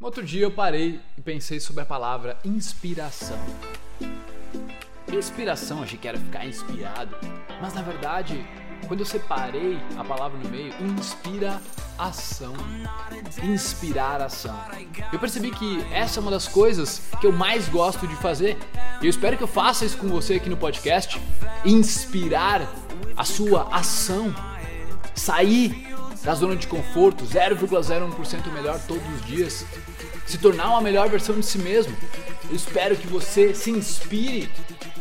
Outro dia eu parei e pensei sobre a palavra inspiração. Inspiração, achei que era ficar inspirado, mas na verdade, quando eu separei a palavra no meio, inspira ação. Inspirar ação. Eu percebi que essa é uma das coisas que eu mais gosto de fazer. E eu espero que eu faça isso com você aqui no podcast. Inspirar a sua ação. Sair da zona de conforto, 0,01% melhor todos os dias, se tornar uma melhor versão de si mesmo. Eu espero que você se inspire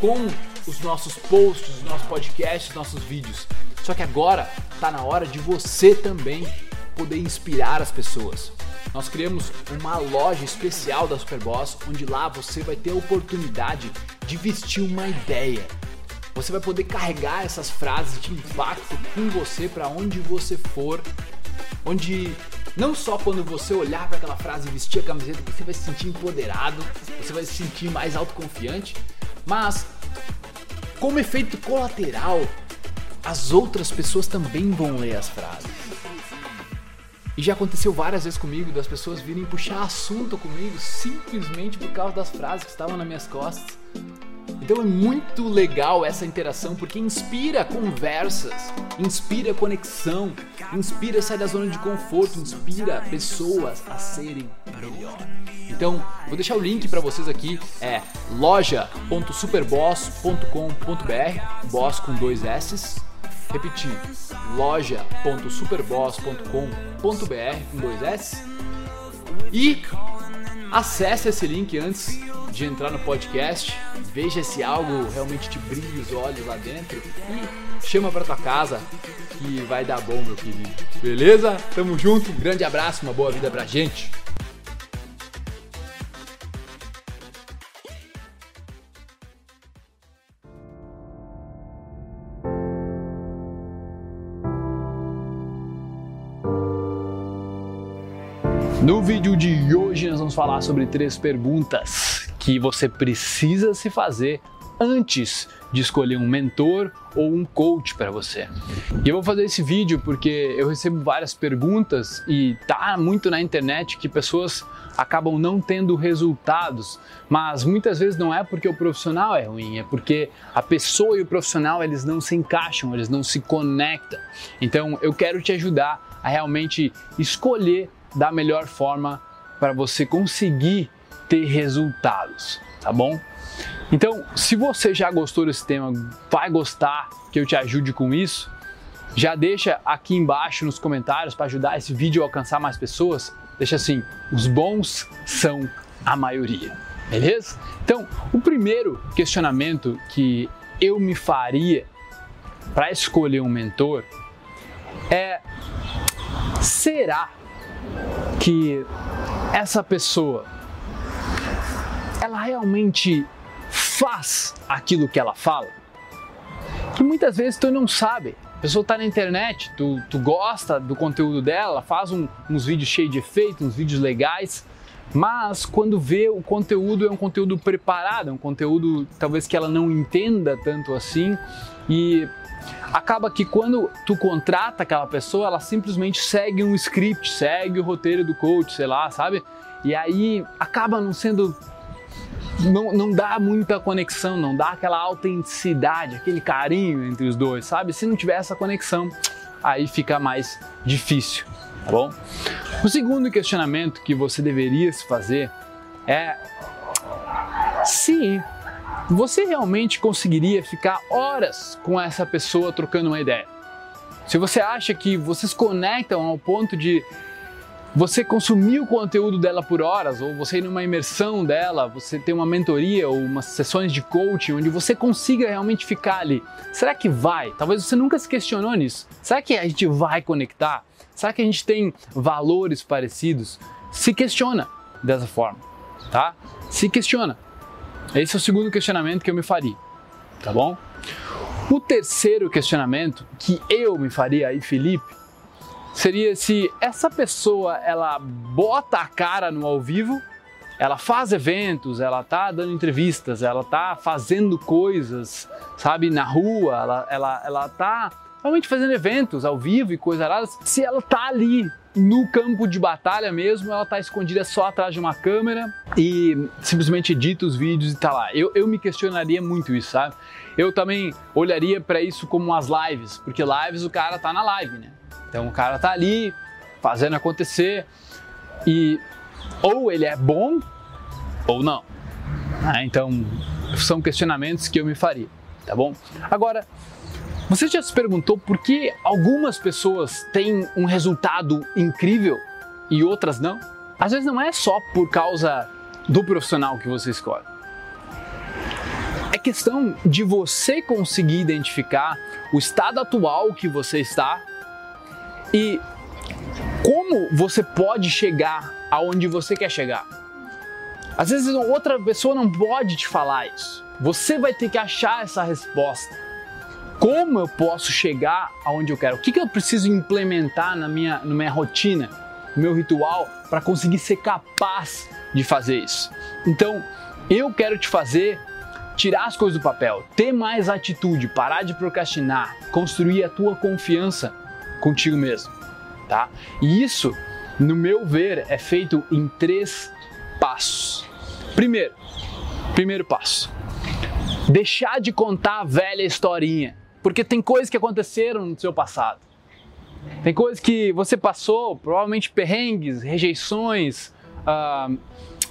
com os nossos posts, os nossos podcasts, os nossos vídeos. Só que agora está na hora de você também poder inspirar as pessoas. Nós criamos uma loja especial da Superboss, onde lá você vai ter a oportunidade de vestir uma ideia você vai poder carregar essas frases de impacto com você para onde você for, onde não só quando você olhar para aquela frase e vestir a camiseta você vai se sentir empoderado, você vai se sentir mais autoconfiante, mas como efeito colateral, as outras pessoas também vão ler as frases. E já aconteceu várias vezes comigo das pessoas virem puxar assunto comigo simplesmente por causa das frases que estavam nas minhas costas. Então é muito legal essa interação porque inspira conversas, inspira conexão, inspira sair da zona de conforto, inspira pessoas a serem melhor. Então, vou deixar o link para vocês aqui, é loja.superboss.com.br, boss com dois S. Repetir, loja.superboss.com.br com dois S. E acesse esse link antes de entrar no podcast, veja se algo realmente te brilha os olhos lá dentro e chama pra tua casa que vai dar bom, meu querido. Beleza? Tamo junto, um grande abraço, uma boa vida pra gente. Sobre três perguntas que você precisa se fazer antes de escolher um mentor ou um coach para você. E eu vou fazer esse vídeo porque eu recebo várias perguntas e tá muito na internet que pessoas acabam não tendo resultados, mas muitas vezes não é porque o profissional é ruim, é porque a pessoa e o profissional eles não se encaixam, eles não se conectam. Então eu quero te ajudar a realmente escolher da melhor forma para você conseguir ter resultados, tá bom? Então, se você já gostou desse tema, vai gostar que eu te ajude com isso, já deixa aqui embaixo nos comentários para ajudar esse vídeo a alcançar mais pessoas. Deixa assim, os bons são a maioria, beleza? Então, o primeiro questionamento que eu me faria para escolher um mentor é: será que essa pessoa ela realmente faz aquilo que ela fala? Que muitas vezes tu não sabe. A pessoa está na internet, tu, tu gosta do conteúdo dela, faz um, uns vídeos cheios de efeito, uns vídeos legais, mas quando vê o conteúdo é um conteúdo preparado, é um conteúdo talvez que ela não entenda tanto assim e acaba que quando tu contrata aquela pessoa, ela simplesmente segue um script, segue o roteiro do coach, sei lá, sabe? E aí acaba não sendo não, não dá muita conexão, não dá aquela autenticidade, aquele carinho entre os dois, sabe? Se não tiver essa conexão, aí fica mais difícil, tá bom? O segundo questionamento que você deveria se fazer é se você realmente conseguiria ficar horas com essa pessoa trocando uma ideia. Se você acha que vocês conectam ao ponto de você consumir o conteúdo dela por horas, ou você ir numa imersão dela, você ter uma mentoria ou umas sessões de coaching onde você consiga realmente ficar ali. Será que vai? Talvez você nunca se questionou nisso. Será que a gente vai conectar? Será que a gente tem valores parecidos? Se questiona dessa forma, tá? Se questiona. Esse é o segundo questionamento que eu me faria, tá bom? O terceiro questionamento que eu me faria aí, Felipe, seria se essa pessoa ela bota a cara no ao vivo, ela faz eventos, ela tá dando entrevistas, ela tá fazendo coisas, sabe, na rua, ela, ela, ela tá realmente fazendo eventos ao vivo e coisas raras, se ela tá ali no campo de batalha mesmo, ela tá escondida só atrás de uma câmera e simplesmente edita os vídeos e tá lá. Eu, eu me questionaria muito isso, sabe? Eu também olharia para isso como as lives, porque lives o cara tá na live, né? Então o cara tá ali fazendo acontecer e ou ele é bom ou não. Ah, então são questionamentos que eu me faria, tá bom? Agora, você já se perguntou por que algumas pessoas têm um resultado incrível e outras não? Às vezes não é só por causa do profissional que você escolhe. É questão de você conseguir identificar o estado atual que você está e como você pode chegar aonde você quer chegar. Às vezes outra pessoa não pode te falar isso. Você vai ter que achar essa resposta. Como eu posso chegar aonde eu quero? O que, que eu preciso implementar na minha, na minha rotina, no meu ritual, para conseguir ser capaz de fazer isso? Então, eu quero te fazer tirar as coisas do papel, ter mais atitude, parar de procrastinar, construir a tua confiança contigo mesmo, tá? E isso, no meu ver, é feito em três passos. Primeiro, primeiro passo, deixar de contar a velha historinha, porque tem coisas que aconteceram no seu passado. Tem coisas que você passou, provavelmente perrengues, rejeições, ah,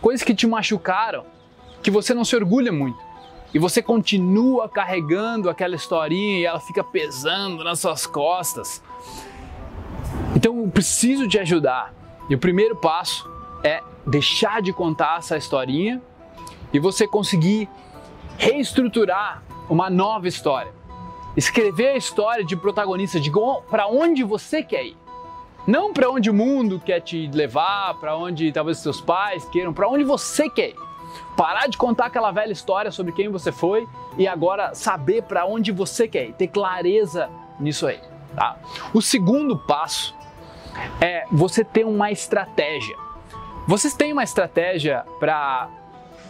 coisas que te machucaram, que você não se orgulha muito. E você continua carregando aquela historinha e ela fica pesando nas suas costas. Então eu preciso te ajudar. E o primeiro passo é deixar de contar essa historinha e você conseguir reestruturar uma nova história. Escrever a história de protagonista de para onde você quer ir. Não para onde o mundo quer te levar, para onde talvez seus pais queiram, para onde você quer ir. Parar de contar aquela velha história sobre quem você foi e agora saber para onde você quer ir, ter clareza nisso aí. Tá? O segundo passo é você ter uma estratégia. Vocês têm uma estratégia para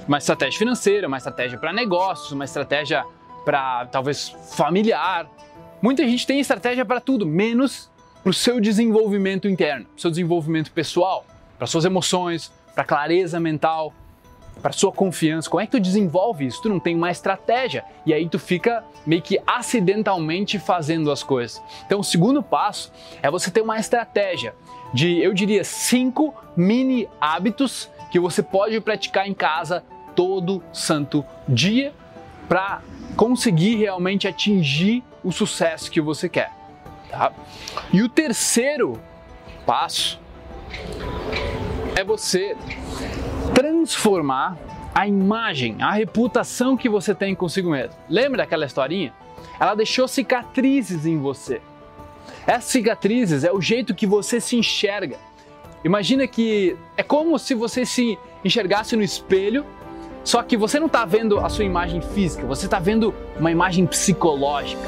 uma estratégia financeira, uma estratégia para negócios, uma estratégia para talvez familiar. Muita gente tem estratégia para tudo, menos para o seu desenvolvimento interno, seu desenvolvimento pessoal, para suas emoções, para clareza mental, para sua confiança. Como é que tu desenvolve isso? Tu não tem uma estratégia e aí tu fica meio que acidentalmente fazendo as coisas. Então, o segundo passo é você ter uma estratégia de, eu diria, cinco mini hábitos que você pode praticar em casa todo santo dia para conseguir realmente atingir o sucesso que você quer. Tá? E o terceiro passo é você transformar a imagem, a reputação que você tem consigo mesmo. Lembra daquela historinha? Ela deixou cicatrizes em você. Essas cicatrizes é o jeito que você se enxerga. Imagina que é como se você se enxergasse no espelho, só que você não está vendo a sua imagem física, você está vendo uma imagem psicológica.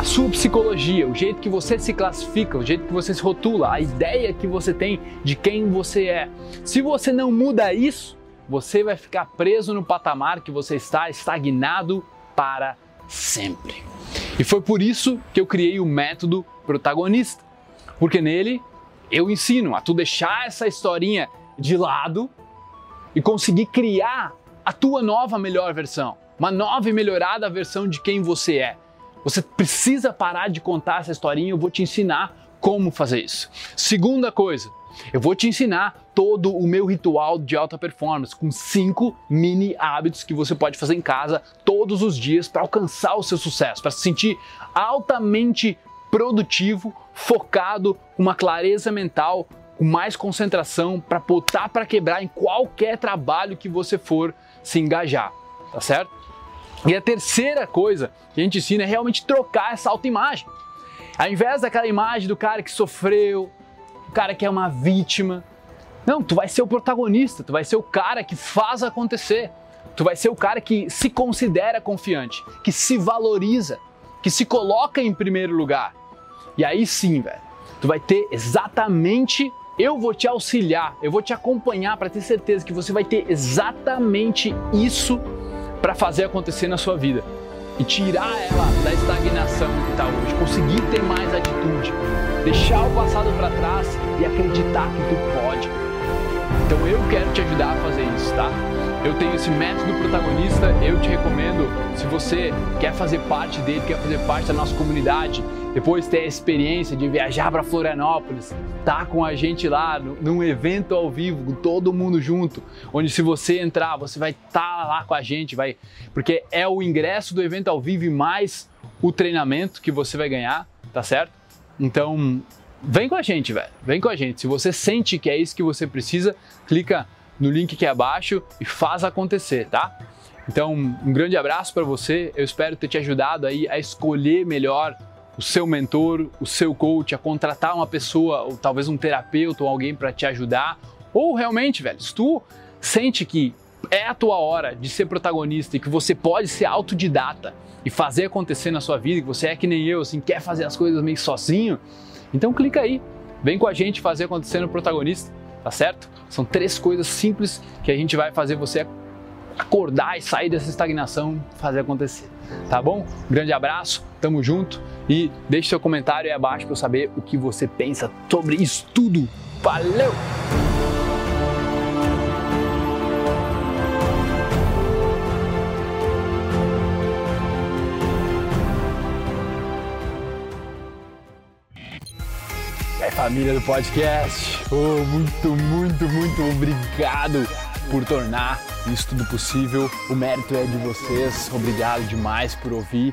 a sua psicologia, o jeito que você se classifica, o jeito que você se rotula, a ideia que você tem de quem você é. Se você não muda isso, você vai ficar preso no patamar que você está, estagnado para sempre. E foi por isso que eu criei o método protagonista, porque nele eu ensino a tu deixar essa historinha de lado e conseguir criar a tua nova melhor versão, uma nova e melhorada versão de quem você é. Você precisa parar de contar essa historinha, eu vou te ensinar como fazer isso. Segunda coisa, eu vou te ensinar todo o meu ritual de alta performance com cinco mini hábitos que você pode fazer em casa todos os dias para alcançar o seu sucesso, para se sentir altamente produtivo, focado, com uma clareza mental, com mais concentração para botar para quebrar em qualquer trabalho que você for se engajar, tá certo? E a terceira coisa que a gente ensina é realmente trocar essa autoimagem. Ao invés daquela imagem do cara que sofreu, o cara que é uma vítima, não, tu vai ser o protagonista, tu vai ser o cara que faz acontecer. Tu vai ser o cara que se considera confiante, que se valoriza. que se coloca em primeiro lugar. E aí sim, velho, tu vai ter exatamente eu vou te auxiliar, eu vou te acompanhar para ter certeza que você vai ter exatamente isso para fazer acontecer na sua vida e tirar ela da estagnação que está hoje, conseguir ter mais atitude, deixar o passado para trás e acreditar que tu pode. Então eu quero te ajudar a fazer isso, tá? Eu tenho esse método protagonista, eu te recomendo, se você quer fazer parte dele, quer fazer parte da nossa comunidade, depois ter a experiência de viajar para Florianópolis, tá com a gente lá num evento ao vivo, com todo mundo junto, onde se você entrar, você vai estar tá lá com a gente, vai, porque é o ingresso do evento ao vivo e mais o treinamento que você vai ganhar, tá certo? Então, vem com a gente, velho. Vem com a gente. Se você sente que é isso que você precisa, clica no link aqui abaixo e faz acontecer, tá? Então, um grande abraço para você. Eu espero ter te ajudado aí a escolher melhor o seu mentor, o seu coach, a contratar uma pessoa, ou talvez um terapeuta ou alguém para te ajudar. Ou realmente, velho, se tu sente que é a tua hora de ser protagonista e que você pode ser autodidata e fazer acontecer na sua vida, que você é que nem eu, assim, quer fazer as coisas meio sozinho, então clica aí, vem com a gente fazer acontecer no protagonista tá certo? São três coisas simples que a gente vai fazer você acordar e sair dessa estagnação, fazer acontecer, tá bom? Grande abraço, tamo junto e deixe seu comentário aí abaixo para eu saber o que você pensa sobre isso tudo. Valeu! família do podcast. Oh, muito, muito, muito obrigado por tornar isso tudo possível. O mérito é de vocês. Obrigado demais por ouvir.